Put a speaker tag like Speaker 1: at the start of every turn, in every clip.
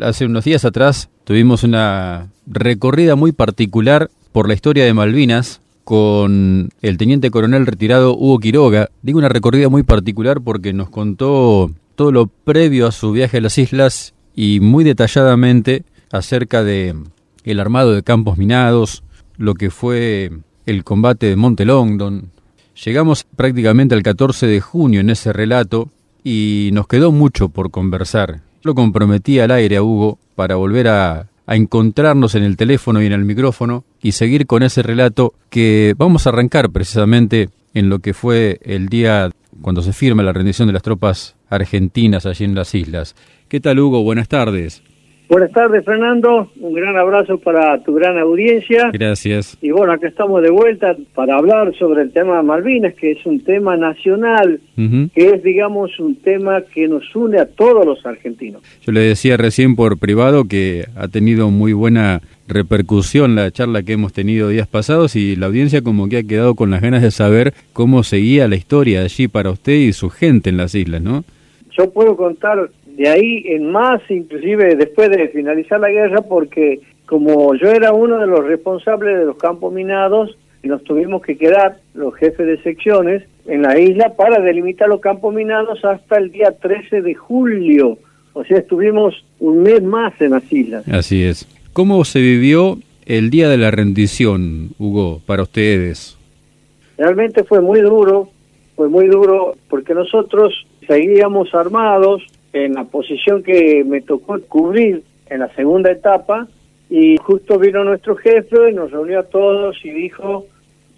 Speaker 1: Hace unos días atrás tuvimos una recorrida muy particular por la historia de Malvinas con el teniente coronel retirado Hugo Quiroga. Digo una recorrida muy particular porque nos contó todo lo previo a su viaje a las islas y muy detalladamente acerca de el armado de campos minados, lo que fue el combate de Monte Longdon. Llegamos prácticamente al 14 de junio en ese relato y nos quedó mucho por conversar. Lo comprometí al aire a Hugo para volver a, a encontrarnos en el teléfono y en el micrófono y seguir con ese relato que vamos a arrancar precisamente en lo que fue el día cuando se firma la rendición de las tropas argentinas allí en las islas. ¿Qué tal Hugo? Buenas tardes.
Speaker 2: Buenas tardes, Fernando. Un gran abrazo para tu gran audiencia.
Speaker 1: Gracias.
Speaker 2: Y bueno, acá estamos de vuelta para hablar sobre el tema de Malvinas, que es un tema nacional, que es, digamos, un tema que nos une a todos los argentinos.
Speaker 1: Yo le decía recién por privado que ha tenido muy buena repercusión la charla que hemos tenido días pasados y la audiencia como que ha quedado con las ganas de saber cómo seguía la historia allí para usted y su gente en las islas, ¿no?
Speaker 2: Yo puedo contar de ahí en más, inclusive después de finalizar la guerra, porque como yo era uno de los responsables de los campos minados, nos tuvimos que quedar, los jefes de secciones, en la isla para delimitar los campos minados hasta el día 13 de julio. O sea, estuvimos un mes más en las islas.
Speaker 1: Así es. ¿Cómo se vivió el día de la rendición, Hugo, para ustedes?
Speaker 2: Realmente fue muy duro, fue muy duro porque nosotros seguíamos armados, en la posición que me tocó cubrir en la segunda etapa y justo vino nuestro jefe, nos reunió a todos y dijo,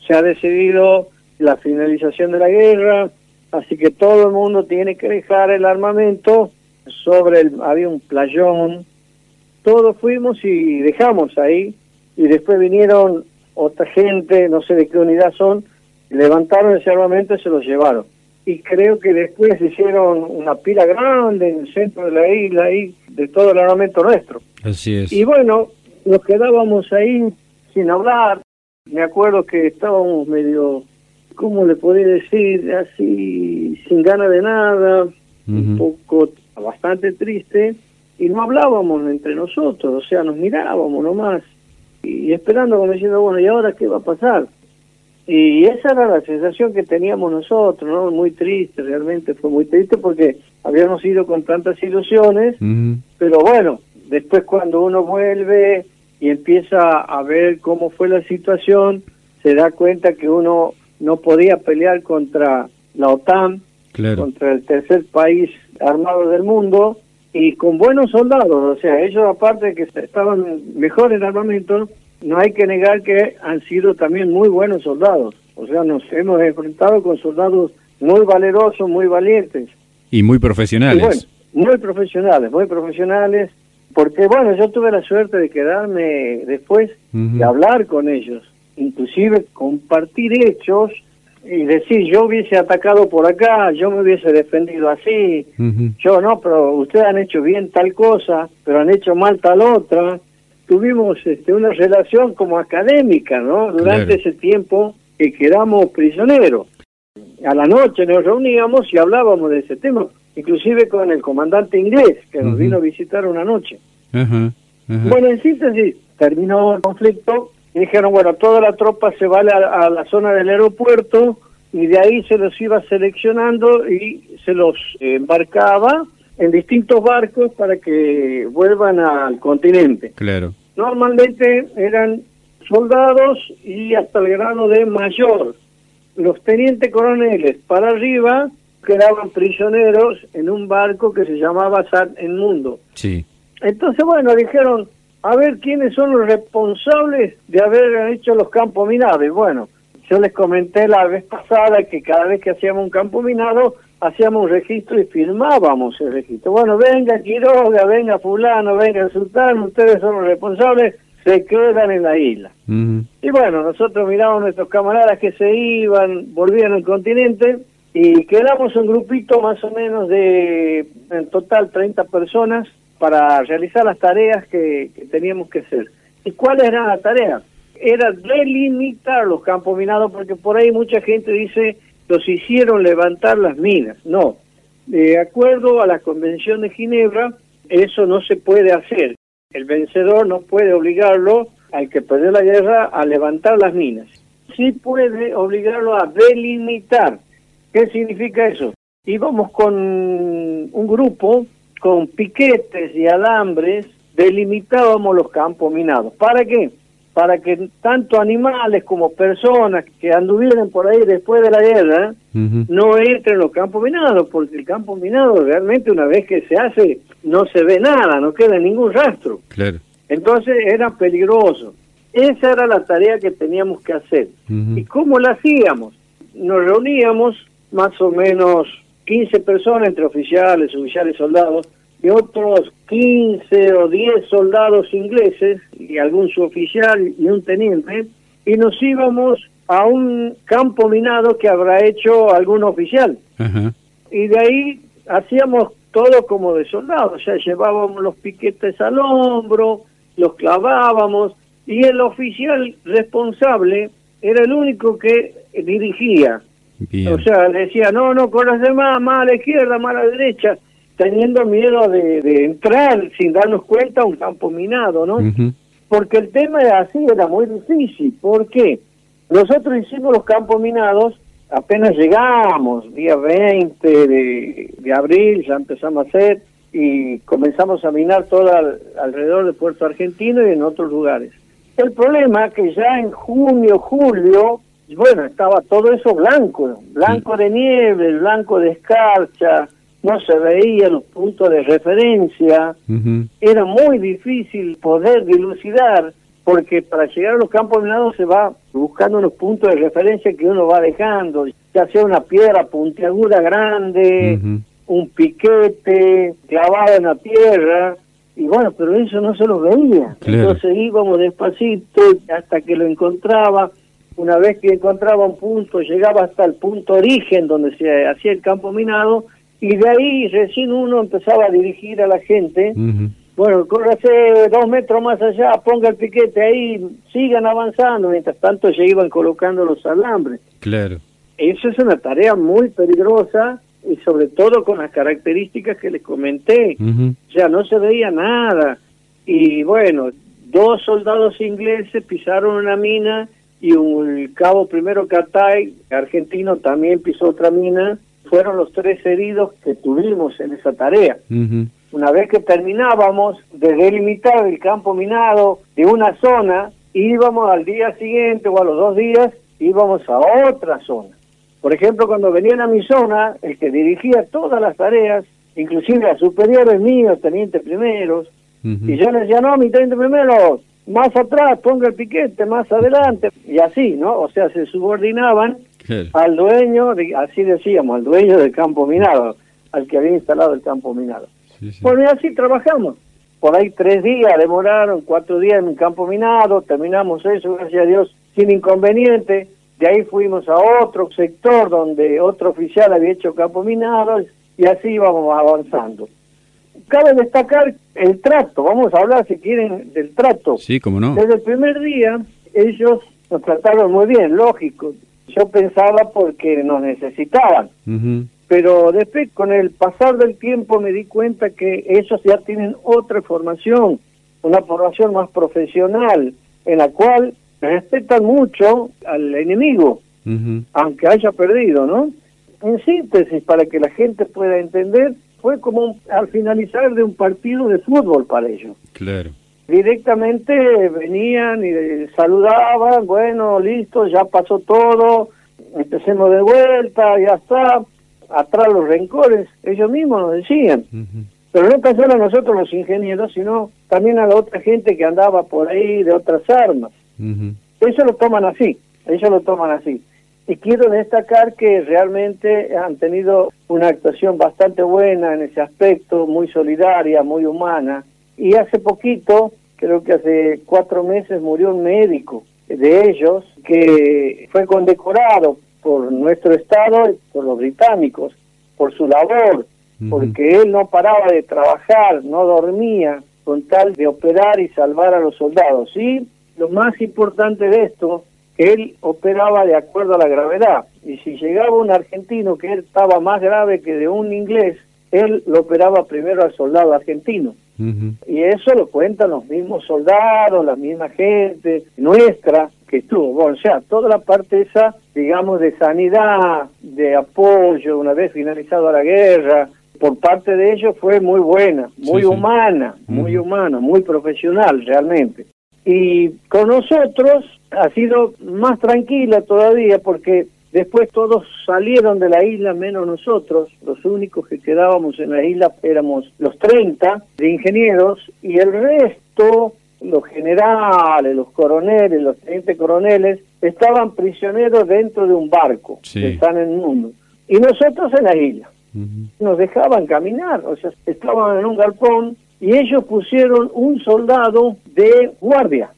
Speaker 2: se ha decidido la finalización de la guerra, así que todo el mundo tiene que dejar el armamento sobre el, había un playón, todos fuimos y dejamos ahí y después vinieron otra gente, no sé de qué unidad son, levantaron ese armamento y se lo llevaron y creo que después hicieron una pila grande en el centro de la isla ahí de todo el armamento nuestro.
Speaker 1: Así es.
Speaker 2: Y bueno, nos quedábamos ahí sin hablar. Me acuerdo que estábamos medio, ¿cómo le podía decir? Así, sin ganas de nada, un poco, bastante triste, y no hablábamos entre nosotros, o sea, nos mirábamos nomás, y esperando como diciendo, bueno, ¿y ahora qué va a pasar? Y esa era la sensación que teníamos nosotros, ¿no? Muy triste, realmente fue muy triste porque habíamos ido con tantas ilusiones, pero bueno, después cuando uno vuelve y empieza a ver cómo fue la situación, se da cuenta que uno no podía pelear contra la OTAN, contra el tercer país armado del mundo, y con buenos soldados, o sea, ellos aparte de que estaban mejor en armamento, no hay que negar que han sido también muy buenos soldados. O sea, nos hemos enfrentado con soldados muy valerosos, muy valientes.
Speaker 1: Y muy profesionales.
Speaker 2: muy profesionales, muy profesionales. Porque, bueno, yo tuve la suerte de quedarme después de hablar con ellos. Inclusive compartir hechos y decir, yo hubiese atacado por acá, yo me hubiese defendido así. Yo no, pero ustedes han hecho bien tal cosa, pero han hecho mal tal otra tuvimos este, una relación como académica, ¿no? Durante ese tiempo que quedamos prisioneros. A la noche nos reuníamos y hablábamos de ese tema, inclusive con el comandante inglés que nos vino a visitar una noche. Bueno, en síntesis, terminó el conflicto y dijeron, bueno, toda la tropa se va a, la zona del aeropuerto y de ahí se los iba seleccionando y se los embarcaba en distintos barcos para que vuelvan al continente.
Speaker 1: Claro.
Speaker 2: Normalmente eran soldados y hasta el grado de mayor. Los tenientes coroneles para arriba quedaban prisioneros en un barco que se llamaba San en Mundo.
Speaker 1: Sí.
Speaker 2: Entonces, bueno, dijeron, a ver quiénes son los responsables de haber hecho los campos minados. bueno, yo les comenté la vez pasada que cada vez que hacíamos un campo minado, hacíamos un registro y firmábamos el registro. Bueno, venga Quiroga, venga fulano, venga Sultán, ustedes son los responsables, se quedan en la isla. Y bueno, nosotros miramos a nuestros camaradas que se iban, volvían al continente y quedamos un grupito más o menos de, en total, 30 personas para realizar las tareas que, que teníamos que hacer. ¿Y cuáles eran las tareas? era delimitar los campos minados, porque por ahí mucha gente dice los hicieron levantar las minas. No, de acuerdo a la Convención de Ginebra, eso no se puede hacer. El vencedor no puede obligarlo al que perdió la guerra a levantar las minas. Sí puede obligarlo a delimitar. ¿Qué significa eso? Íbamos con un grupo con piquetes y alambres, delimitábamos los campos minados. ¿Para qué? Para que tanto animales como personas que anduvieran por ahí después de la guerra no entren en los campos minados, porque el campo minado realmente una vez que se hace no se ve nada, no queda ningún rastro.
Speaker 1: Claro.
Speaker 2: Entonces era peligroso. Esa era la tarea que teníamos que hacer. ¿Y cómo la hacíamos? Nos reuníamos más o menos 15 personas entre oficiales, oficiales, soldados, y otros 15 o 10 soldados ingleses y algún suboficial y un teniente, y nos íbamos a un campo minado que habrá hecho algún oficial. Y de ahí hacíamos todo como de soldados, o sea, llevábamos los piquetes al hombro, los clavábamos, y el oficial responsable era el único que dirigía. O sea, le decía, no, no, con las demás, más a la izquierda, más a la derecha, teniendo miedo de, entrar sin darnos cuenta a un campo minado, ¿no? Porque el tema de así era muy difícil. ¿Por qué? Nosotros hicimos los campos minados, apenas llegamos, día 20 de, de abril, ya empezamos a hacer, y comenzamos a minar todo alrededor de Puerto Argentino y en otros lugares. El problema es que ya en junio, julio, bueno, estaba todo eso blanco, blanco de nieve, blanco de escarcha, no se veía los puntos de referencia, era muy difícil poder dilucidar, porque para llegar a los campos minados se va buscando unos puntos de referencia que uno va dejando, ya sea una piedra puntiaguda grande, un piquete clavado en la tierra, y bueno, pero eso no se lo veía. Entonces íbamos despacito hasta que lo encontraba. Una vez que encontraba un punto, llegaba hasta el punto origen donde se hacía el campo minado, y de ahí recién uno empezaba a dirigir a la gente. Bueno, córrase dos metros más allá, ponga el piquete ahí, sigan avanzando. Mientras tanto, se iban colocando los alambres.
Speaker 1: Claro.
Speaker 2: Eso es una tarea muy peligrosa y sobre todo con las características que les comenté. O sea, no se veía nada. Y bueno, dos soldados ingleses pisaron una mina y un, el cabo primero Catay, argentino, también pisó otra mina. Fueron los tres heridos que tuvimos en esa tarea. Una vez que terminábamos de delimitar el campo minado de una zona, íbamos al día siguiente o a los dos días, íbamos a otra zona por ejemplo, cuando venían a mi zona, el que dirigía todas las tareas, inclusive a superiores míos, tenientes primeros, y yo les decía, no, mi teniente primero, más atrás, ponga el piquete, más adelante, y así, ¿no? O sea, se subordinaban al dueño, así decíamos, al dueño del campo minado, al que había instalado el campo minado. Bueno, y así trabajamos. Por ahí tres días demoraron, cuatro días en un campo minado, terminamos eso, gracias a Dios, sin inconveniente de ahí fuimos a otro sector donde otro oficial había hecho campo minado y así íbamos avanzando. Cabe destacar el trato, vamos a hablar si quieren del trato.
Speaker 1: Sí, cómo no.
Speaker 2: Desde el primer día ellos nos trataron muy bien, lógico. Yo pensaba porque nos necesitaban. Pero después, con el pasar del tiempo, me di cuenta que ellos ya tienen otra formación, una formación más profesional, en la cual respetan mucho al enemigo, aunque haya perdido, ¿no? En síntesis, para que la gente pueda entender, fue como al finalizar de un partido de fútbol para ellos.
Speaker 1: Claro.
Speaker 2: Directamente venían y saludaban, bueno, listo, ya pasó todo, empecemos de vuelta, ya está, atrás los rencores, ellos mismos nos decían. Pero no solo a nosotros los ingenieros, sino también a la otra gente que andaba por ahí de otras armas. Ellos lo toman así, ellos lo toman así. Y quiero destacar que realmente han tenido una actuación bastante buena en ese aspecto, muy solidaria, muy humana. Y hace poquito, creo que hace cuatro meses, murió un médico de ellos que fue condecorado por nuestro Estado y por los británicos, por su labor, porque él no paraba de trabajar, no dormía, con tal de operar y salvar a los soldados. Y lo más importante de esto, él operaba de acuerdo a la gravedad. Y si llegaba un argentino que estaba más grave que de un inglés, él lo operaba primero al soldado argentino. Y eso lo cuentan los mismos soldados, la misma gente nuestra que estuvo. Bueno, o sea, toda la parte esa, digamos, de sanidad, de apoyo, una vez finalizada la guerra, por parte de ellos fue muy buena, muy humana, muy humana, muy profesional realmente. Y con nosotros ha sido más tranquila todavía porque después todos salieron de la isla menos nosotros, los únicos que quedábamos en la isla éramos los 30 de ingenieros y el resto, los generales, los coroneles, los tenientes coroneles, estaban prisioneros dentro de un barco que están en el mundo. Y nosotros en la isla. Nos dejaban caminar, o sea, estaban en un galpón y ellos pusieron un soldado de guardia.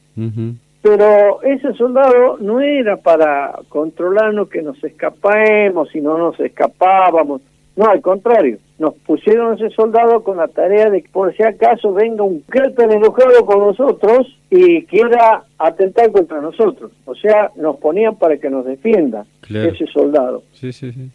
Speaker 2: Pero ese soldado no era para controlarnos que nos escapemos y no nos escapábamos. No, al contrario, nos pusieron ese soldado con la tarea de que por si acaso venga un Kelper enojado con nosotros y quiera atentar contra nosotros. O sea, nos ponían para que nos defienda ese soldado.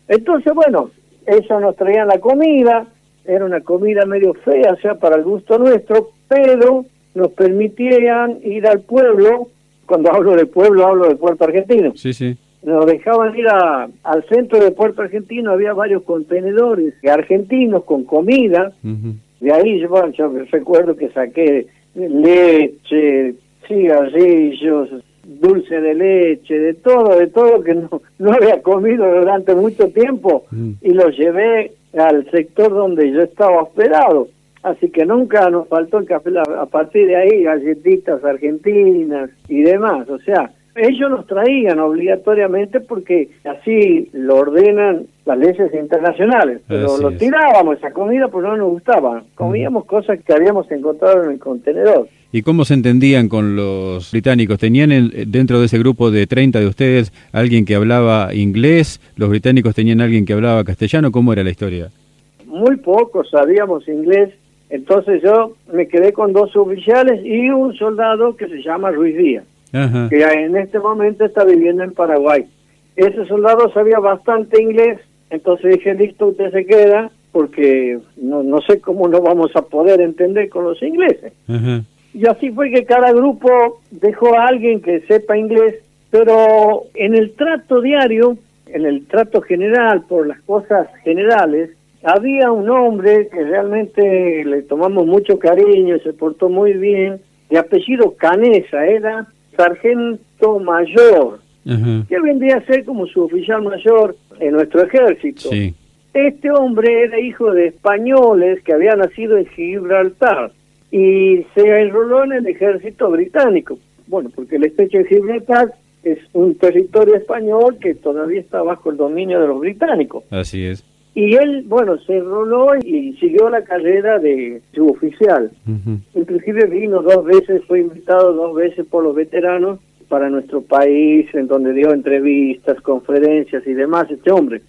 Speaker 2: Entonces, bueno, eso nos traían la comida, era una comida medio fea, o sea, para el gusto nuestro, pero nos permitían ir al pueblo, cuando hablo de pueblo hablo de Puerto Argentino.
Speaker 1: Sí, sí.
Speaker 2: Nos dejaban ir al centro de Puerto Argentino, había varios contenedores argentinos con comida, de ahí yo, yo recuerdo que saqué leche, cigarrillos, dulce de leche, de todo, de todo que no, no había comido durante mucho tiempo mm. y lo llevé al sector donde yo estaba hospedado. Así que nunca nos faltó el café, a partir de ahí galletitas argentinas y demás. O sea, ellos nos traían obligatoriamente porque así lo ordenan las leyes internacionales. Pero lo tirábamos esa comida porque no nos gustaba. Comíamos cosas que habíamos encontrado en el contenedor.
Speaker 1: ¿Y cómo se entendían con los británicos? ¿Tenían dentro de ese grupo de 30 de ustedes alguien que hablaba inglés? ¿Los británicos tenían alguien que hablaba castellano? ¿Cómo era la historia?
Speaker 2: Muy pocos sabíamos inglés entonces yo me quedé con dos oficiales y un soldado que se llama Ruiz Díaz, que en este momento está viviendo en Paraguay. Ese soldado sabía bastante inglés, entonces dije, listo, usted se queda, porque no, no sé cómo no vamos a poder entender con los ingleses. Y así fue que cada grupo dejó a alguien que sepa inglés, pero en el trato diario, en el trato general, por las cosas generales, había un hombre que realmente le tomamos mucho cariño, se portó muy bien, de apellido Canesa, era sargento mayor, que vendría a ser como su oficial mayor en nuestro ejército. Este hombre era hijo de españoles que había nacido en Gibraltar y se enroló en el ejército británico. Bueno, porque el estrecho de Gibraltar es un territorio español que todavía está bajo el dominio de los británicos.
Speaker 1: Así es.
Speaker 2: Y él, bueno, se enroló y siguió la carrera de suboficial. Inclusive vino dos veces, fue invitado dos veces por los veteranos para nuestro país, en donde dio entrevistas, conferencias y demás, este hombre.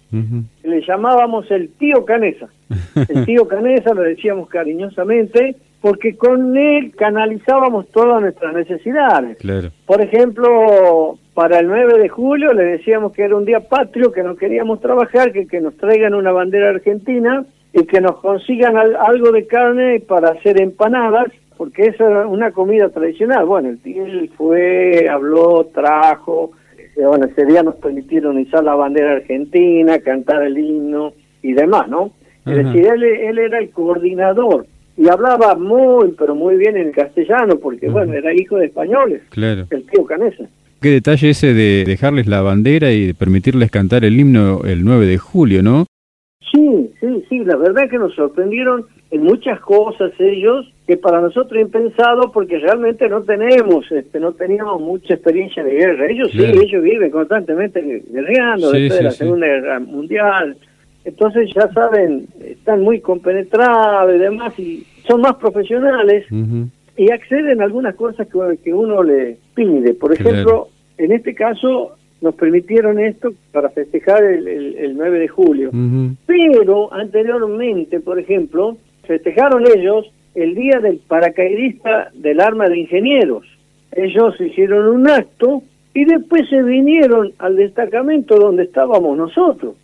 Speaker 2: Le llamábamos el tío Canesa. El tío Canesa lo decíamos cariñosamente porque con él canalizábamos todas nuestras necesidades. Por ejemplo, para el 9 de julio le decíamos que era un día patrio, que no queríamos trabajar, que, que nos traigan una bandera argentina y que nos consigan algo de carne para hacer empanadas, porque esa era una comida tradicional. Bueno, tío fue, habló, trajo, eh, bueno, ese día nos permitieron izar la bandera argentina, cantar el himno y demás, ¿no? Es decir, él, él era el coordinador y hablaba muy, pero muy bien en castellano, porque, bueno, era hijo de españoles,
Speaker 1: claro.
Speaker 2: el tío Canesa.
Speaker 1: Qué detalle ese de dejarles la bandera y de permitirles cantar el himno el 9 de julio, ¿no?
Speaker 2: Sí, sí, sí, la verdad es que nos sorprendieron en muchas cosas ellos que para nosotros impensado porque realmente no tenemos, este, no teníamos mucha experiencia de guerra. Ellos sí, ellos viven constantemente guerreando después de la Segunda Guerra Mundial, entonces ya saben, están muy compenetrados y demás, y son más profesionales y acceden a algunas cosas que, uno le pide. Por ejemplo, en este caso nos permitieron esto para festejar el, 9 de julio. Pero anteriormente, por ejemplo, festejaron ellos el día del paracaidista del arma de ingenieros. Ellos hicieron un acto y después se vinieron al destacamento donde estábamos nosotros.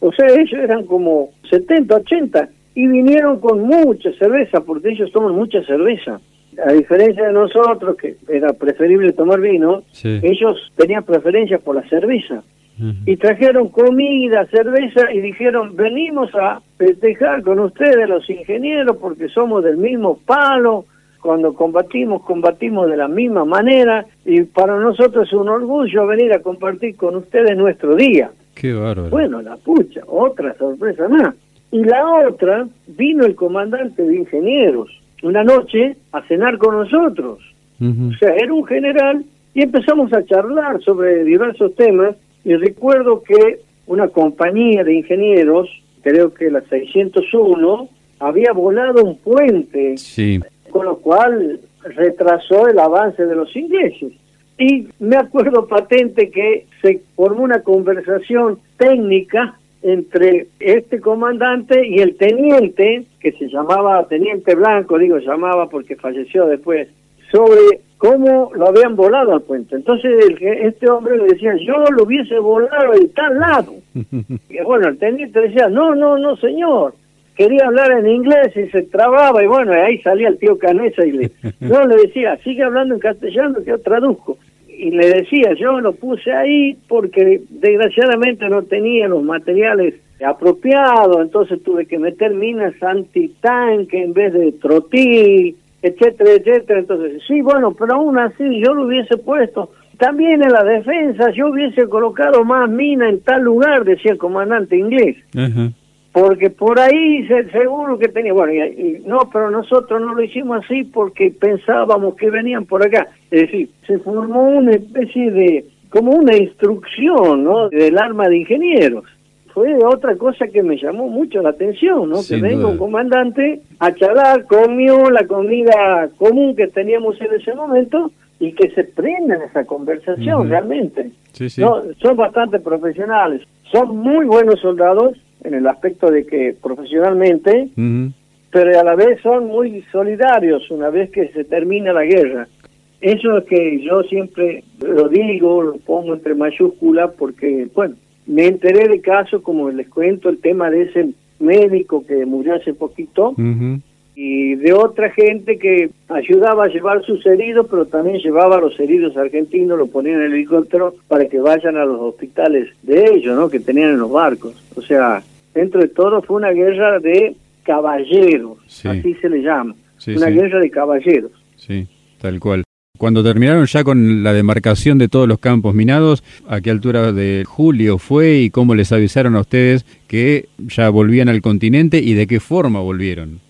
Speaker 2: O sea, ellos eran como 70, 80 y vinieron con mucha cerveza, porque ellos toman mucha cerveza. A diferencia de nosotros, que era preferible tomar vino, ellos tenían preferencia por la cerveza. Y trajeron comida, cerveza y dijeron, venimos a festejar con ustedes los ingenieros porque somos del mismo palo, cuando combatimos, combatimos de la misma manera y para nosotros es un orgullo venir a compartir con ustedes nuestro día.
Speaker 1: Qué bárbaro.
Speaker 2: Bueno, la pucha, otra sorpresa más. Y la otra, vino el comandante de ingenieros una noche a cenar con nosotros. O sea, era un general y empezamos a charlar sobre diversos temas y recuerdo que una compañía de ingenieros, creo que la 601, había volado un puente, con lo cual retrasó el avance de los ingleses. Y me acuerdo patente que se formó una conversación técnica entre este comandante y el teniente, que se llamaba Teniente Blanco, digo llamaba porque falleció después, sobre cómo lo habían volado al puente. Entonces el, este hombre le decía, yo lo hubiese volado en tal lado. y bueno, el teniente decía, no, no, no, señor. Quería hablar en inglés y se trababa y bueno, ahí salía el tío Canesa y le, no, le decía, sigue hablando en castellano que yo traduzco y le decía, yo lo puse ahí porque desgraciadamente no tenía los materiales apropiados, entonces tuve que meter minas antitanque en vez de trotil, etcétera, etcétera. Entonces, sí, bueno, pero aún así yo lo hubiese puesto. También en la defensa yo hubiese colocado más mina en tal lugar, decía el comandante inglés porque por ahí seguro que tenía, bueno, y, no, pero nosotros no lo hicimos así porque pensábamos que venían por acá. Es decir, se formó una especie de, como una instrucción, ¿no? Del arma de ingenieros. Fue otra cosa que me llamó mucho la atención, ¿no? que venga un comandante a charlar, comió la comida común que teníamos en ese momento y que se prenda en esa conversación realmente. Sí, sí. No, son bastante profesionales, son muy buenos soldados en el aspecto de que profesionalmente, pero a la vez son muy solidarios una vez que se termina la guerra. Eso es que yo siempre lo digo, lo pongo entre mayúsculas porque, bueno, me enteré de casos como les cuento el tema de ese médico que murió hace poquito y de otra gente que ayudaba a llevar sus heridos, pero también llevaba a los heridos argentinos, lo ponían en el helicóptero para que vayan a los hospitales de ellos, ¿no? Que tenían en los barcos. O sea, dentro de todo fue una guerra de caballeros, así se le llama, una guerra de caballeros.
Speaker 1: Sí, tal cual. Cuando terminaron ya con la demarcación de todos los campos minados, ¿a qué altura de julio fue y cómo les avisaron a ustedes que ya volvían al continente y de qué forma volvieron?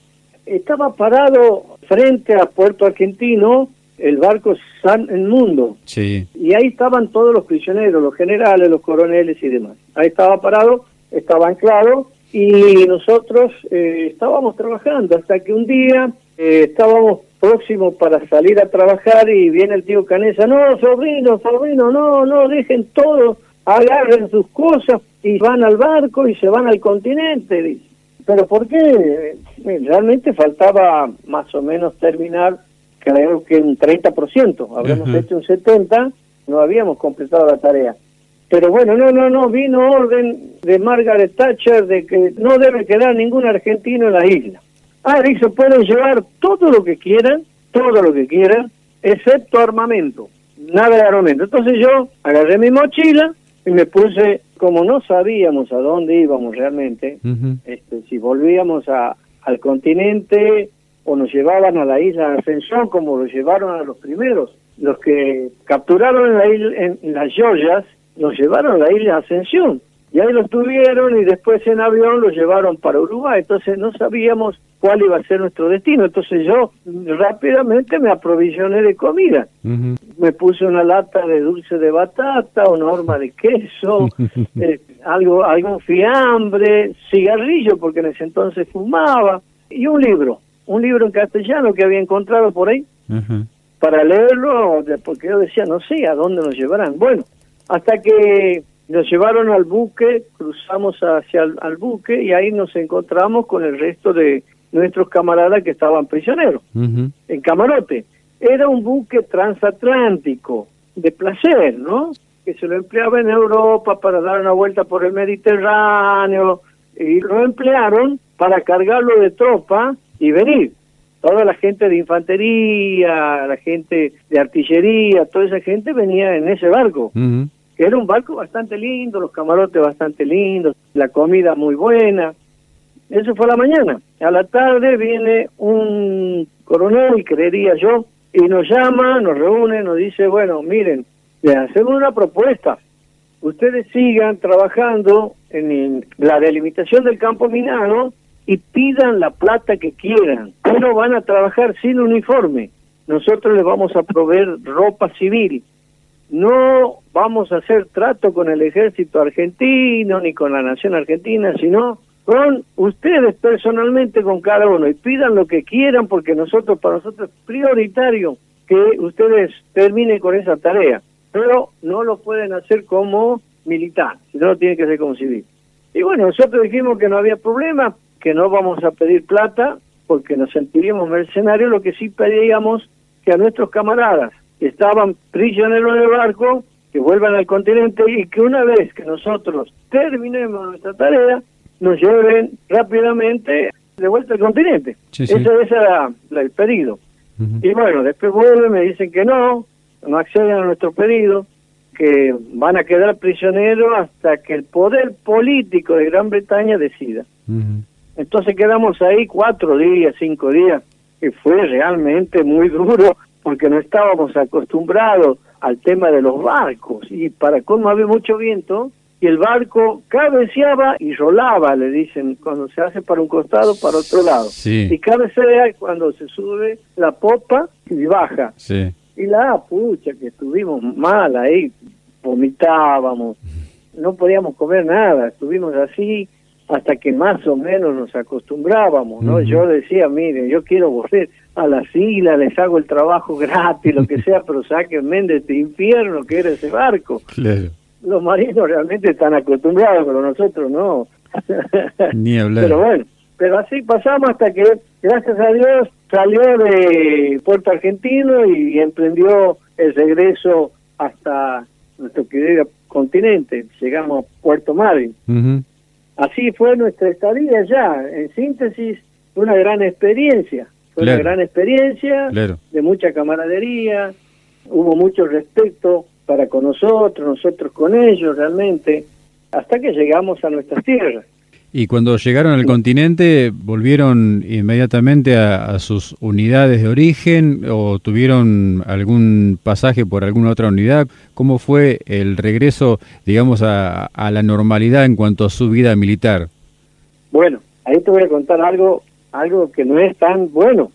Speaker 2: Estaba parado frente a Puerto Argentino el barco San El Mundo.
Speaker 1: Sí.
Speaker 2: Y ahí estaban todos los prisioneros, los generales, los coroneles y demás. Ahí estaba parado estaba anclado y nosotros eh, estábamos trabajando hasta que un día eh, estábamos próximos para salir a trabajar y viene el tío Canesa, no, sobrino, sobrino, no, no, dejen todo, agarren sus cosas y van al barco y se van al continente. Pero ¿por qué? Eh, realmente faltaba más o menos terminar, creo que un 30%, habíamos hecho un 70%, no habíamos completado la tarea. Pero bueno, no, no, no, vino orden de Margaret Thatcher de que no debe quedar ningún argentino en la isla. Ah, dice, pueden llevar todo lo que quieran, todo lo que quieran, excepto armamento, nada de armamento. Entonces yo agarré mi mochila y me puse, como no sabíamos a dónde íbamos realmente, este, si volvíamos a, al continente o nos llevaban a la isla de Ascensión como lo llevaron a los primeros, los que capturaron en, la isla, en las Georgias los llevaron a la isla Ascensión. Y ahí los tuvieron y después en avión los llevaron para Uruguay. Entonces no sabíamos cuál iba a ser nuestro destino. Entonces yo rápidamente me aprovisioné de comida. Me puse una lata de dulce de batata, una horma de queso, eh, algo, algún fiambre, cigarrillo, porque en ese entonces fumaba, y un libro, un libro en castellano que había encontrado por ahí, para leerlo, porque yo decía, no sé a dónde nos llevarán. Bueno, hasta que nos llevaron al buque, cruzamos hacia el buque y ahí nos encontramos con el resto de nuestros camaradas que estaban prisioneros en camarote. Era un buque transatlántico de placer, ¿no? Que se lo empleaba en Europa para dar una vuelta por el Mediterráneo y lo emplearon para cargarlo de tropa y venir. Toda la gente de infantería, la gente de artillería, toda esa gente venía en ese barco. Era un barco bastante lindo, los camarotes bastante lindos, la comida muy buena. Eso fue a la mañana. A la tarde viene un coronel, creería yo, y nos llama, nos reúne, nos dice, bueno, miren, le hacemos una propuesta. Ustedes sigan trabajando en la delimitación del campo minado y pidan la plata que quieran, pero van a trabajar sin uniforme. Nosotros les vamos a proveer ropa civil. No vamos a hacer trato con el ejército argentino ni con la nación argentina, sino con ustedes personalmente, con cada uno, y pidan lo que quieran, porque nosotros, para nosotros es prioritario que ustedes terminen con esa tarea, pero no lo pueden hacer como militar, sino lo tienen que hacer como civil. Y bueno, nosotros dijimos que no había problema, que no vamos a pedir plata, porque nos sentiríamos mercenarios, lo que sí pedíamos que a nuestros camaradas estaban prisioneros en el barco, que vuelvan al continente y que una vez que nosotros terminemos nuestra tarea, nos lleven rápidamente de vuelta al continente. Ese, era el pedido. Y bueno, después vuelven, me dicen que no, no acceden a nuestro pedido, que van a quedar prisioneros hasta que el poder político de Gran Bretaña decida. Entonces quedamos ahí cuatro días, cinco días, que fue realmente muy duro porque no estábamos acostumbrados al tema de los barcos y para cómo había mucho viento, y el barco cabeceaba y rolaba, le dicen, cuando se hace para un costado, para otro lado. Y cabecea cuando se sube la popa y baja. Y la pucha, que estuvimos mal ahí, vomitábamos, no podíamos comer nada, estuvimos así hasta que más o menos nos acostumbrábamos, ¿no? Yo decía, mire, yo quiero volver a las islas, les hago el trabajo gratis, lo que sea, pero sáquenme de este infierno que era ese barco. Claro los marinos realmente están acostumbrados, pero nosotros no.
Speaker 1: Ni hablar.
Speaker 2: Pero bueno, pero así pasamos hasta que, gracias a Dios, salió de Puerto Argentino y, emprendió el regreso hasta nuestro querido continente. Llegamos a Puerto Madryn. Así fue nuestra estadía ya. En síntesis, una gran experiencia. Fue una gran experiencia de mucha camaradería, hubo mucho respeto para con nosotros, nosotros con ellos realmente, hasta que llegamos a nuestras tierras.
Speaker 1: Y cuando llegaron al continente, ¿volvieron inmediatamente a, sus unidades de origen o tuvieron algún pasaje por alguna otra unidad? ¿Cómo fue el regreso, digamos, a, a la normalidad en cuanto a su vida militar?
Speaker 2: Bueno, ahí te voy a contar algo, algo que no es tan bueno.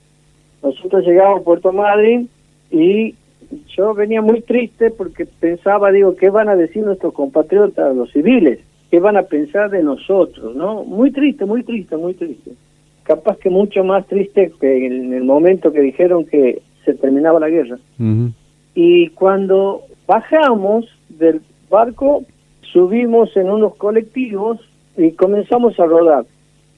Speaker 2: Nosotros llegamos a Puerto Madryn y yo venía muy triste porque pensaba, digo, ¿qué van a decir nuestros compatriotas, los civiles? ¿Qué van a pensar de nosotros? ¿No? Muy triste, muy triste, muy triste. Capaz que mucho más triste que en el momento que dijeron que se terminaba la guerra. Y cuando bajamos del barco, subimos en unos colectivos y comenzamos a rodar.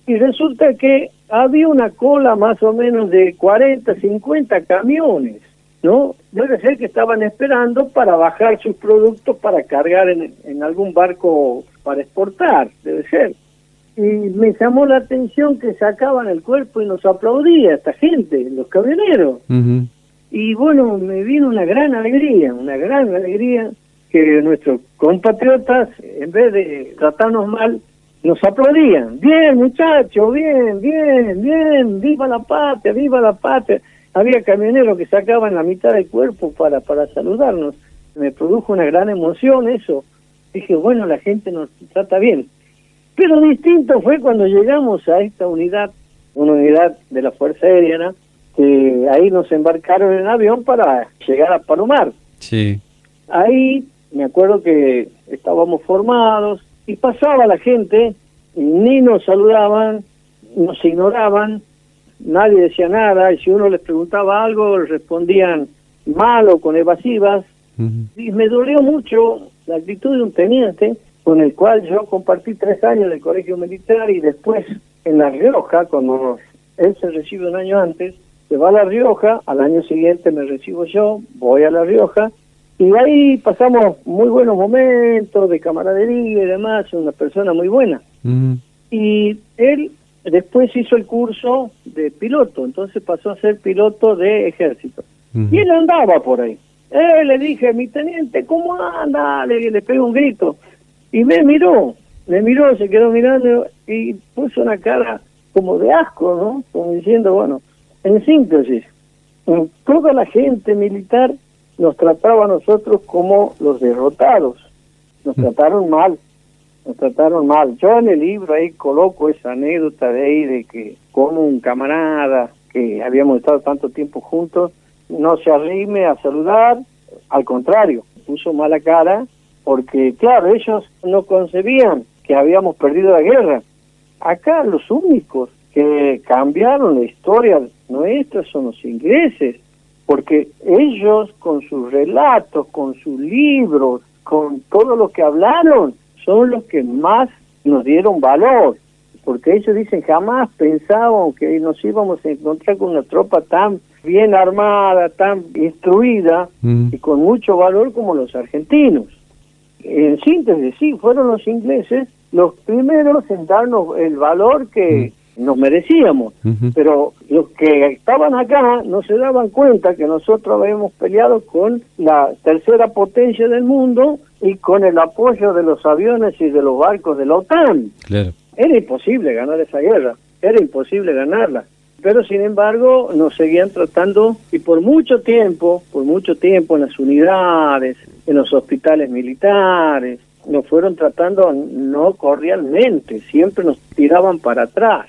Speaker 2: Y resulta que había una cola más o menos de 40, 50 camiones ¿no? Debe ser que estaban esperando para bajar sus productos para cargar en, algún barco para exportar, debe ser. Y me llamó la atención que sacaban el cuerpo y nos aplaudía esta gente, los camioneros. Y bueno, me vino una gran alegría, una gran alegría que nuestros compatriotas, en vez de tratarnos mal, nos aplaudían. Bien, muchachos, bien, bien, bien, viva la patria, viva la patria había camioneros que sacaban la mitad del cuerpo para, para saludarnos. Me produjo una gran emoción eso. Dije, bueno, la gente nos trata bien. Pero distinto fue cuando llegamos a esta unidad, una unidad de la Fuerza Aérea, que ahí nos embarcaron en avión para llegar a Palomar.
Speaker 1: Sí.
Speaker 2: Ahí me acuerdo que estábamos formados y pasaba la gente, ni nos saludaban, nos ignoraban, nadie decía nada y si uno les preguntaba algo respondían mal o con evasivas. Y me dolió mucho la actitud de un teniente con el cual yo compartí tres años en el colegio militar y después en La Rioja, cuando él se recibe un año antes, se va a La Rioja, al año siguiente me recibo yo, voy a La Rioja y ahí pasamos muy buenos momentos de camaradería y demás, una persona muy buena. Y él después hizo el curso de piloto, entonces pasó a ser piloto de ejército. Y él andaba por ahí. Eh, le dije, mi teniente, ¿cómo anda? Le, le un grito. Y me miró, me miró, se quedó mirando y puso una cara como de asco, ¿no? Como diciendo, bueno, en síntesis, toda la gente militar nos trataba a nosotros como los derrotados, nos mm. trataron mal, nos trataron mal. Yo en el libro ahí coloco esa anécdota de ahí de que como un camarada que habíamos estado tanto tiempo juntos, no se arrime a saludar, al contrario, puso mala cara porque, claro, ellos no concebían que habíamos perdido la guerra. Acá los únicos que cambiaron la historia nuestra son los ingleses, porque ellos con sus relatos, con sus libros, con todo lo que hablaron, son los que más nos dieron valor, porque ellos dicen jamás pensaban que nos íbamos a encontrar con una tropa tan bien armada, tan instruida mm. y con mucho valor como los argentinos. En síntesis, sí, fueron los ingleses los primeros en darnos el valor que mm. Nos merecíamos, pero los que estaban acá no se daban cuenta que nosotros habíamos peleado con la tercera potencia del mundo y con el apoyo de los aviones y de los barcos de la OTAN. Era imposible ganar esa guerra, era imposible ganarla. Pero sin embargo nos seguían tratando y por mucho tiempo, por mucho tiempo en las unidades, en los hospitales militares, nos fueron tratando no cordialmente, siempre nos tiraban para atrás.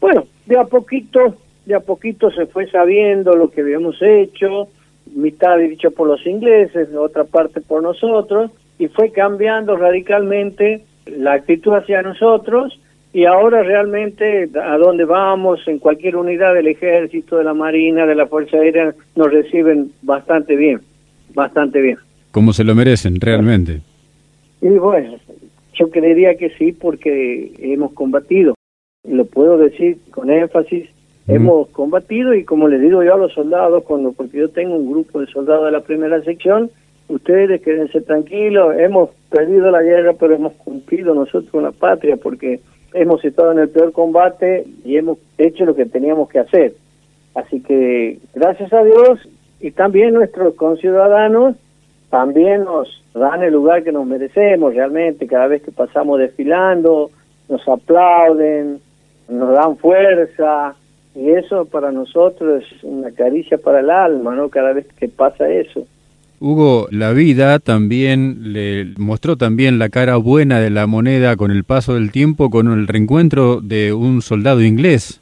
Speaker 2: Bueno, de a poquito, de a poquito se fue sabiendo lo que habíamos hecho, mitad dicho por los ingleses, otra parte por nosotros, y fue cambiando radicalmente la actitud hacia nosotros y ahora realmente a dónde vamos, en cualquier unidad del ejército, de la marina, de la Fuerza Aérea, nos reciben bastante bien, bastante bien.
Speaker 1: Como se lo merecen, realmente.
Speaker 2: Y bueno, yo creería que sí, porque hemos combatido, lo puedo decir con énfasis, hemos combatido y como les digo yo a los soldados, cuando porque yo tengo un grupo de soldados de la primera sección, ustedes quédense tranquilos, hemos perdido la guerra, pero hemos cumplido nosotros con la patria, porque hemos estado en el peor combate y hemos hecho lo que teníamos que hacer. Así que gracias a Dios y también nuestros conciudadanos también nos dan el lugar que nos merecemos realmente. Cada vez que pasamos desfilando, nos aplauden, nos dan fuerza y eso para nosotros es una caricia para el alma, ¿no? Cada vez que pasa eso.
Speaker 1: Hugo, la vida también le mostró también la cara buena de la moneda con el paso del tiempo, con el reencuentro de un soldado inglés.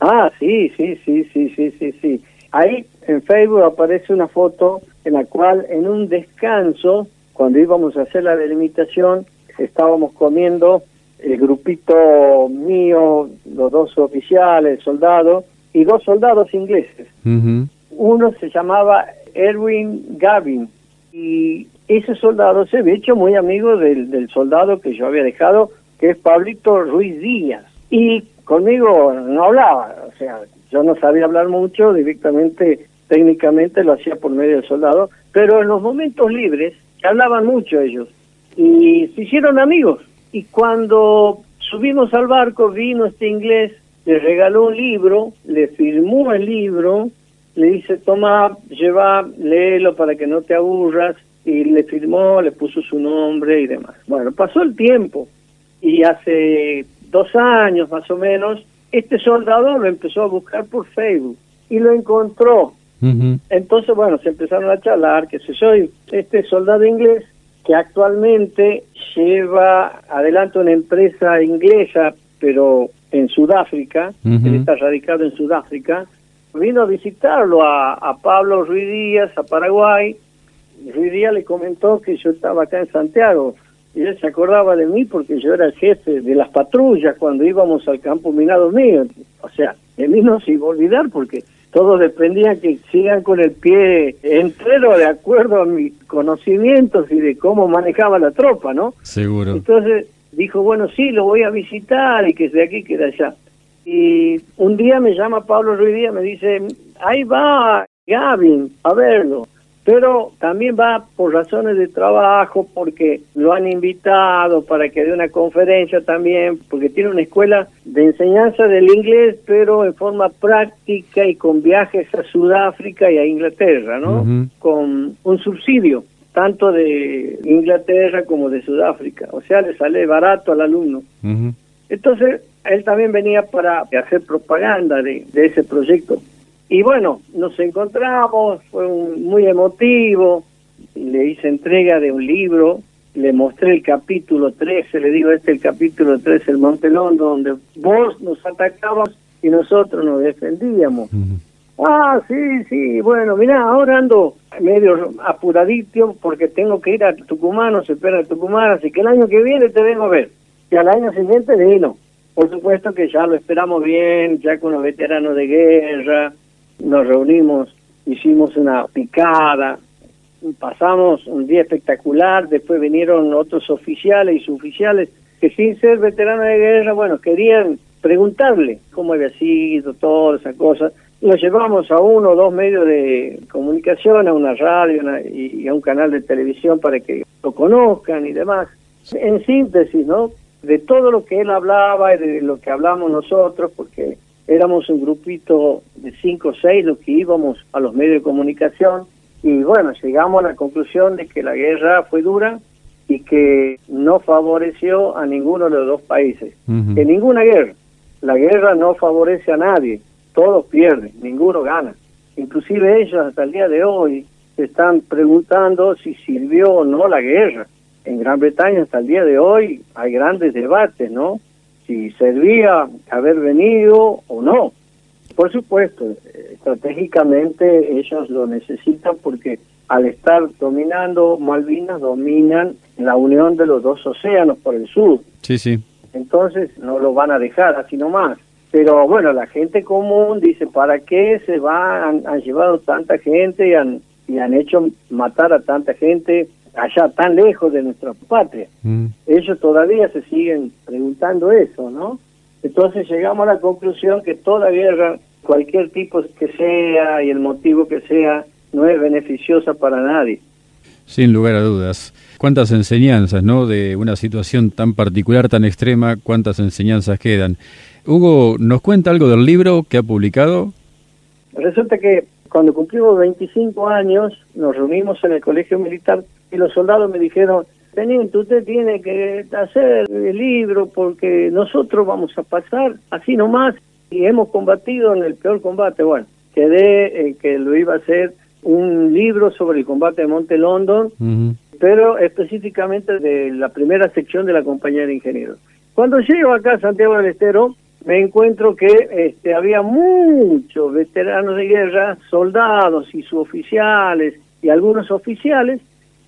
Speaker 2: Ah, sí, sí, sí, sí, sí, sí, sí. Ahí en Facebook aparece una foto en la cual en un descanso, cuando íbamos a hacer la delimitación, estábamos comiendo el grupito mío, los dos oficiales, soldados, y dos soldados ingleses. Uno se llamaba Erwin Gavin. Y ese soldado se había hecho muy amigo del, del soldado que yo había dejado, que es Pablito Ruiz Díaz. Y conmigo no hablaba, o sea, yo no sabía hablar mucho, directamente, técnicamente lo hacía por medio del soldado, pero en los momentos libres hablaban mucho ellos y se hicieron amigos. Y cuando subimos al barco, vino este inglés, le regaló un libro, le firmó el libro le dice, toma, lleva, léelo para que no te aburras, y le firmó, le puso su nombre y demás. Bueno, pasó el tiempo, y hace dos años más o menos, este soldado lo empezó a buscar por Facebook, y lo encontró. Entonces, bueno, se empezaron a charlar, que sé yo, este soldado inglés, que actualmente lleva adelante una empresa inglesa, pero en Sudáfrica, él está radicado en Sudáfrica, vino a visitarlo a, Pablo Ruiz Díaz, a Paraguay. Ruiz Díaz le comentó que yo estaba acá en Santiago y él se acordaba de mí porque yo era el jefe de las patrullas cuando íbamos al campo minado mío. O sea, de mí no se iba a olvidar porque todos dependían que sigan con el pie entero de acuerdo a mis conocimientos y de cómo manejaba la tropa, ¿no?
Speaker 1: Seguro.
Speaker 2: Entonces dijo, bueno, sí, lo voy a visitar y que de aquí, que de allá. Y un día me llama Pablo Ruiz Díaz, me dice, ahí va Gavin a verlo. Pero también va por razones de trabajo, porque lo han invitado para que dé una conferencia también, porque tiene una escuela de enseñanza del inglés, pero en forma práctica y con viajes a Sudáfrica y a Inglaterra, ¿no? Con un subsidio, tanto de Inglaterra como de Sudáfrica, o sea, le sale barato al alumno. Entonces, él también venía para hacer propaganda de ese proyecto. Y bueno, nos encontramos, fue muy emotivo, le hice entrega de un libro, le mostré el capítulo 13, le digo, este es el capítulo 13 el Montelón, donde vos nos atacabas y nosotros nos defendíamos. Ah, sí, sí, bueno, mira, ahora ando medio apuradito porque tengo que ir a Tucumán, no se espera a Tucumán, así que el año que viene te vengo a ver. Y al año siguiente vino. Por supuesto que ya lo esperamos bien, ya con los veteranos de guerra, nos reunimos, hicimos una picada, pasamos un día espectacular, después vinieron otros oficiales y suboficiales que sin ser veteranos de guerra, bueno, querían preguntarle cómo había sido toda esa cosa. Lo llevamos a uno o dos medios de comunicación, a una radio y, a un canal de televisión para que lo conozcan y demás. En síntesis, ¿no? De todo lo que él hablaba y de lo que hablamos nosotros, porque éramos un grupito de cinco o seis los que íbamos a los medios de comunicación y bueno, llegamos a la conclusión de que la guerra fue dura y que no favoreció a ninguno de los dos países. En ninguna guerra. La guerra no favorece a nadie, todos pierden, ninguno gana. Inclusive ellos hasta el día de hoy se están preguntando si sirvió o no la guerra. En Gran Bretaña hasta el día de hoy hay grandes debates, ¿no? Si servía haber venido o no. Por supuesto, estratégicamente ellos lo necesitan porque al estar dominando Malvinas, dominan la unión de los dos océanos por el sur.
Speaker 1: Sí, sí.
Speaker 2: Entonces no lo van a dejar así nomás. Pero bueno, la gente común dice, ¿para qué se van? Han, llevado tanta gente y han, y han hecho matar a tanta gente allá tan lejos de nuestra patria. Mm. Ellos todavía se siguen preguntando eso, ¿no? Entonces llegamos a la conclusión que toda guerra, cualquier tipo que sea y el motivo que sea, no es beneficiosa para nadie.
Speaker 1: Sin lugar a dudas. ¿Cuántas enseñanzas, no? De una situación tan particular, tan extrema, cuántas enseñanzas quedan. Hugo, ¿nos cuenta algo del libro que ha publicado?
Speaker 2: Resulta que cuando cumplimos 25 años, nos reunimos en el colegio militar y los soldados me dijeron, Teniente, usted tiene que hacer el libro porque nosotros vamos a pasar así nomás y hemos combatido en el peor combate. Bueno, quedé en que lo iba a hacer un libro sobre el combate de Monte London, pero específicamente de la primera sección de la compañía de ingenieros. Cuando llego acá a Santiago del Estero, me encuentro que este, había muchos veteranos de guerra, soldados y suboficiales y algunos oficiales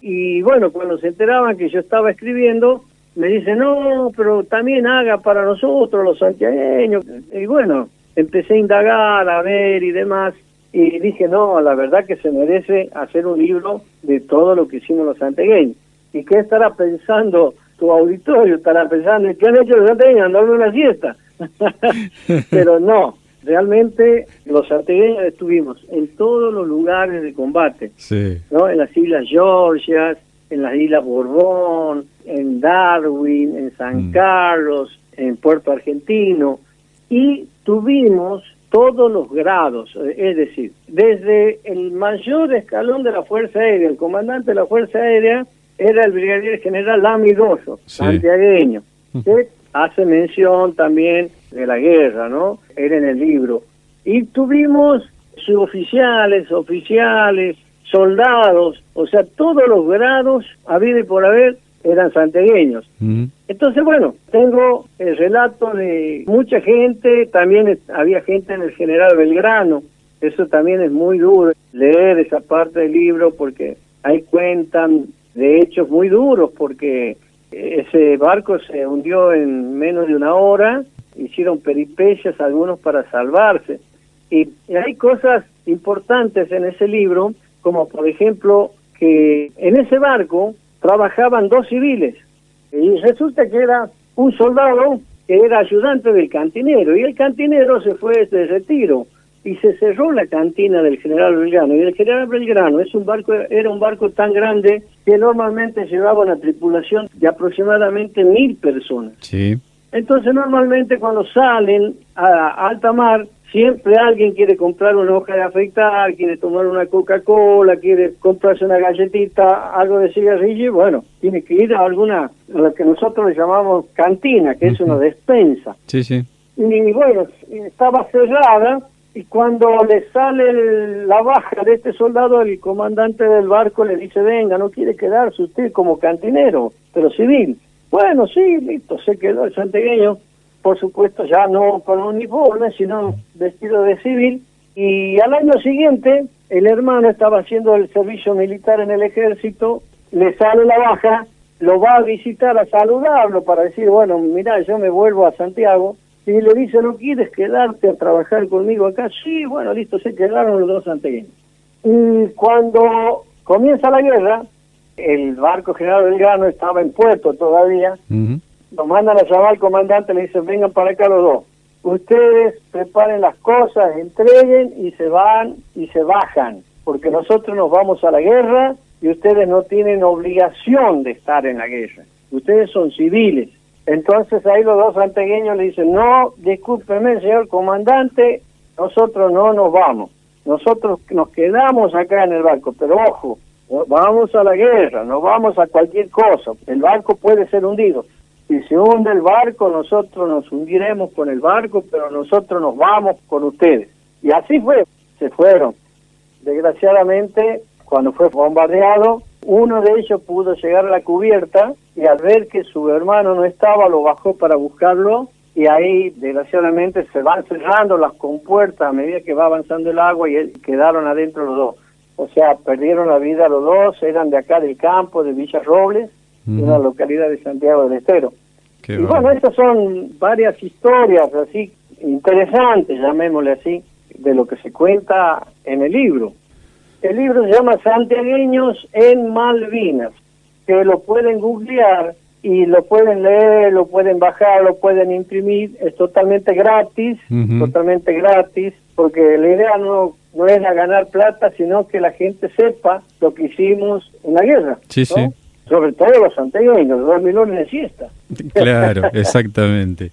Speaker 2: y bueno, cuando se enteraban que yo estaba escribiendo, me dicen, no, pero también haga para nosotros los santiagueños. Y bueno, empecé a indagar, a ver y demás, y dije, no, la verdad que se merece hacer un libro de todo lo que hicimos los santiagueños. ¿Y qué estará pensando tu auditorio? Estará pensando, ¿qué han hecho los santiagueños? Andar una siesta. pero no, realmente los santiagueños estuvimos en todos los lugares de combate, ¿no? En las Islas Georgias, en las Islas Borbón, en Darwin, en San mm. Carlos, en Puerto Argentino, y tuvimos todos los grados, es decir, desde el mayor escalón de la Fuerza Aérea, el comandante de la Fuerza Aérea era el brigadier general Lamidoso, santiagueño, que hace mención también de la guerra, ¿no? Era en el libro. Y tuvimos suboficiales, oficiales, soldados, o sea, todos los grados, habido y por haber, eran santegueños. Entonces, bueno, tengo el relato de mucha gente, también había gente en el general Belgrano, eso también es muy duro, leer esa parte del libro porque ahí cuentan de hechos muy duros, porque ese barco se hundió en menos de una hora, hicieron peripecias algunos para salvarse. Y, hay cosas importantes en ese libro, como por ejemplo que en ese barco trabajaban dos civiles y resulta que era un soldado que era ayudante del cantinero y el cantinero se fue de retiro y se cerró la cantina del General Belgrano. Y el General Belgrano es un barco, era un barco tan grande que normalmente llevaba una tripulación de aproximadamente mil personas.
Speaker 1: Sí.
Speaker 2: Entonces normalmente cuando salen a alta mar, siempre alguien quiere comprar una hoja de afeitar, quiere tomar una Coca-Cola, quiere comprarse una galletita, algo de cigarrillo, y bueno, tiene que ir a alguna, a lo que nosotros le llamamos cantina, que es una despensa.
Speaker 1: Sí, sí.
Speaker 2: Y bueno, estaba cerrada, y cuando le sale la baja de este soldado, el comandante del barco le dice, venga, no quiere quedarse usted como cantinero, pero civil. Bueno, sí, listo, se quedó el santegueño, por supuesto ya no con uniforme, sino vestido de civil, y al año siguiente el hermano estaba haciendo el servicio militar en el ejército, le sale la baja, lo va a visitar a saludarlo para decir, bueno, mira, yo me vuelvo a Santiago, y le dice, ¿no quieres quedarte a trabajar conmigo acá? Sí, bueno, listo, se quedaron los dos santiagueños. Y cuando comienza la guerra, el barco General Belgrano estaba en puerto todavía, lo mandan a llamar al comandante, le dicen, vengan para acá los dos. Ustedes preparen las cosas, entreguen y se van y se bajan, porque nosotros nos vamos a la guerra y ustedes no tienen obligación de estar en la guerra. Ustedes son civiles entonces ahí los dos santegueños le dicen, no, discúlpeme, señor comandante, nosotros no nos vamos. Nosotros nos quedamos acá en el barco, pero ojo, vamos a la guerra, no vamos a cualquier cosa. El barco puede ser hundido. Si se hunde el barco, nosotros nos hundiremos con el barco, pero nosotros nos vamos con ustedes. Y así fue, se fueron. Desgraciadamente, cuando fue bombardeado, uno de ellos pudo llegar a la cubierta y al ver que su hermano no estaba, lo bajó para buscarlo y ahí desgraciadamente se van cerrando las compuertas a medida que va avanzando el agua y quedaron adentro los dos. O sea, perdieron la vida los dos, eran de acá del campo, de Villa Robles, de una localidad de Santiago del Estero. y bueno, estas son varias historias así interesantes, llamémosle así, de lo que se cuenta en el libro. El libro se llama Santiagueños en Malvinas, que lo pueden googlear y lo pueden leer, lo pueden bajar, lo pueden imprimir, es totalmente gratis, totalmente gratis, porque la idea no, no es ganar plata, sino que la gente sepa lo que hicimos en la guerra.
Speaker 1: Sí, sí
Speaker 2: sobre todo los santiagueños, los milones de siesta.
Speaker 1: Claro, exactamente.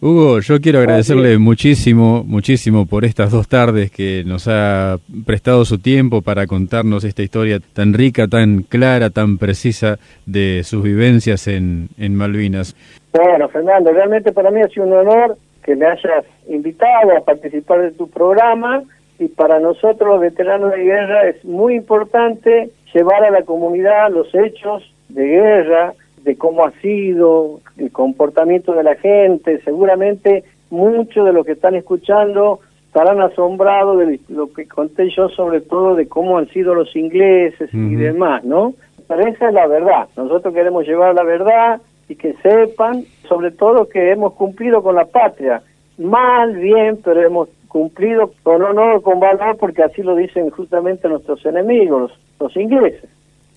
Speaker 1: Hugo, yo quiero agradecerle muchísimo, muchísimo por estas dos tardes que nos ha prestado su tiempo para contarnos esta historia tan rica, tan clara, tan precisa de sus vivencias en, en Malvinas.
Speaker 2: Bueno, Fernando, realmente para mí ha sido un honor que me hayas invitado a participar de tu programa y para nosotros los veteranos de guerra es muy importante llevar a la comunidad los hechos de guerra, de cómo ha sido, el comportamiento de la gente. Seguramente muchos de los que están escuchando estarán asombrados de lo que conté yo, sobre todo de cómo han sido los ingleses y demás, ¿no? Pero esa es la verdad. Nosotros queremos llevar la verdad y que sepan, sobre todo, que hemos cumplido con la patria. Mal, bien, pero hemos cumplido con honor, con valor, porque así lo dicen justamente nuestros enemigos, los ingleses.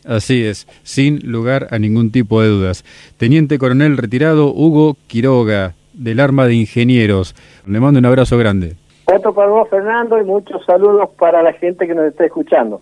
Speaker 1: Así es, sin lugar a ningún tipo de dudas. Teniente Coronel retirado Hugo Quiroga, del Arma de Ingenieros. Le mando un abrazo grande.
Speaker 2: Otro para vos, Fernando, y muchos saludos para la gente que nos está escuchando.